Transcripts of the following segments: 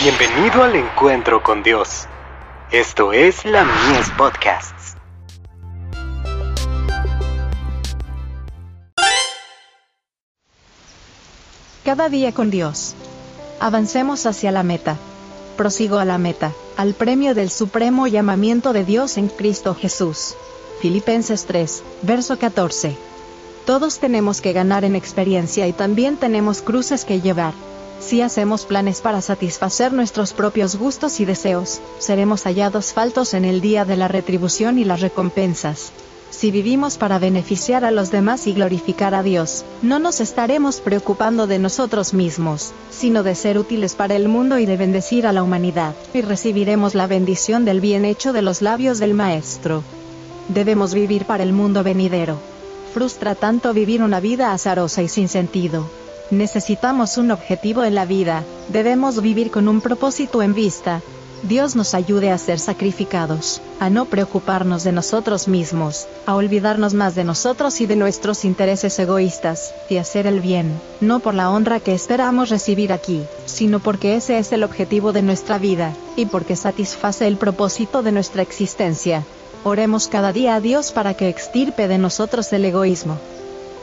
Bienvenido al encuentro con Dios. Esto es la Mies Podcasts. Cada día con Dios. Avancemos hacia la meta. Prosigo a la meta, al premio del supremo llamamiento de Dios en Cristo Jesús. Filipenses 3, verso 14. Todos tenemos que ganar en experiencia y también tenemos cruces que llevar. Si hacemos planes para satisfacer nuestros propios gustos y deseos, seremos hallados faltos en el día de la retribución y las recompensas. Si vivimos para beneficiar a los demás y glorificar a Dios, no nos estaremos preocupando de nosotros mismos, sino de ser útiles para el mundo y de bendecir a la humanidad, y recibiremos la bendición del bien hecho de los labios del Maestro. Debemos vivir para el mundo venidero. Frustra tanto vivir una vida azarosa y sin sentido. Necesitamos un objetivo en la vida, debemos vivir con un propósito en vista. Dios nos ayude a ser sacrificados, a no preocuparnos de nosotros mismos, a olvidarnos más de nosotros y de nuestros intereses egoístas, y hacer el bien, no por la honra que esperamos recibir aquí, sino porque ese es el objetivo de nuestra vida, y porque satisface el propósito de nuestra existencia. Oremos cada día a Dios para que extirpe de nosotros el egoísmo.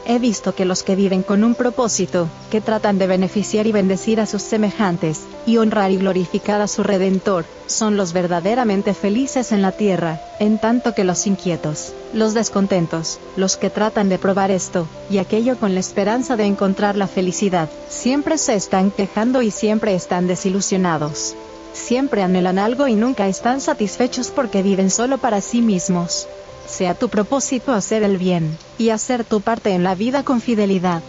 He visto que los que viven con un propósito, que tratan de beneficiar y bendecir a sus semejantes, y honrar y glorificar a su Redentor, son los verdaderamente felices en la tierra, en tanto que los inquietos, los descontentos, los que tratan de probar esto, y aquello con la esperanza de encontrar la felicidad, siempre se están quejando y siempre están desilusionados. Siempre anhelan algo y nunca están satisfechos porque viven solo para sí mismos sea tu propósito hacer el bien, y hacer tu parte en la vida con fidelidad.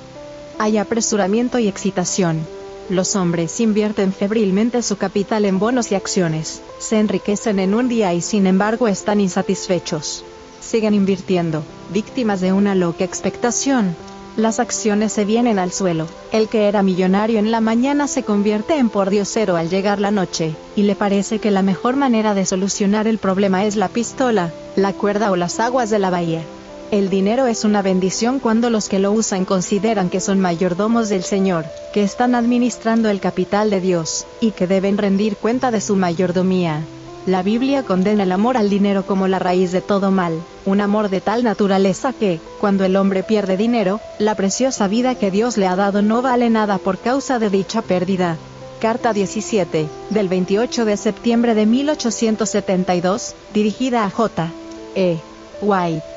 Hay apresuramiento y excitación. Los hombres invierten febrilmente su capital en bonos y acciones, se enriquecen en un día y sin embargo están insatisfechos. Siguen invirtiendo, víctimas de una loca expectación, las acciones se vienen al suelo. El que era millonario en la mañana se convierte en pordiosero al llegar la noche, y le parece que la mejor manera de solucionar el problema es la pistola, la cuerda o las aguas de la bahía. El dinero es una bendición cuando los que lo usan consideran que son mayordomos del Señor, que están administrando el capital de Dios, y que deben rendir cuenta de su mayordomía. La Biblia condena el amor al dinero como la raíz de todo mal, un amor de tal naturaleza que, cuando el hombre pierde dinero, la preciosa vida que Dios le ha dado no vale nada por causa de dicha pérdida. Carta 17, del 28 de septiembre de 1872, dirigida a J. E. White.